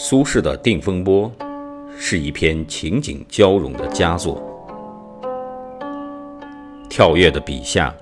苏轼的《定风波》是一篇情景交融的佳作，跳跃的笔下，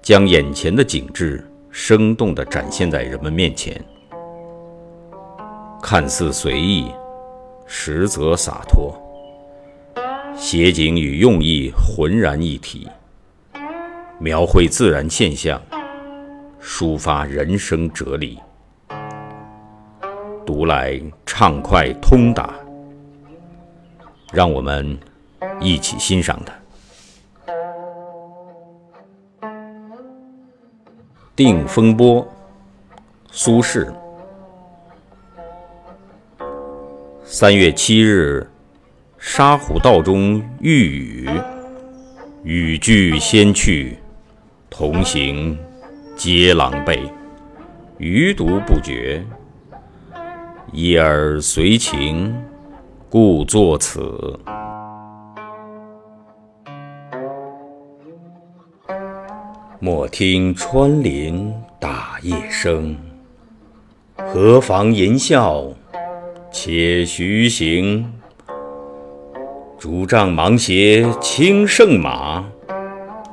将眼前的景致生动地展现在人们面前，看似随意，实则洒脱，写景与用意浑然一体，描绘自然现象，抒发人生哲理。读来畅快通达，让我们一起欣赏它。《定风波》，苏轼。三月七日，沙湖道中遇雨，雨具先去，同行皆狼狈，余独不觉。一儿随情，故作此。莫听穿林打叶声，何妨吟啸且徐行。竹杖芒鞋轻胜马，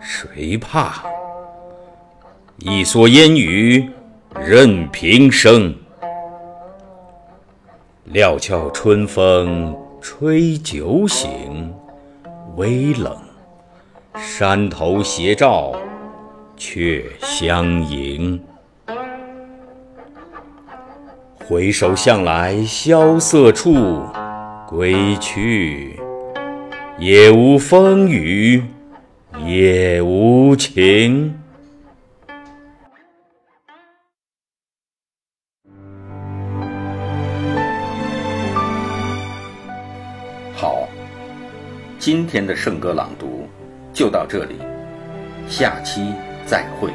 谁怕？一蓑烟雨任平生。料峭春风吹酒醒，微冷，山头斜照却相迎。回首向来萧瑟处，归去，也无风雨也无晴。今天的圣歌朗读就到这里，下期再会。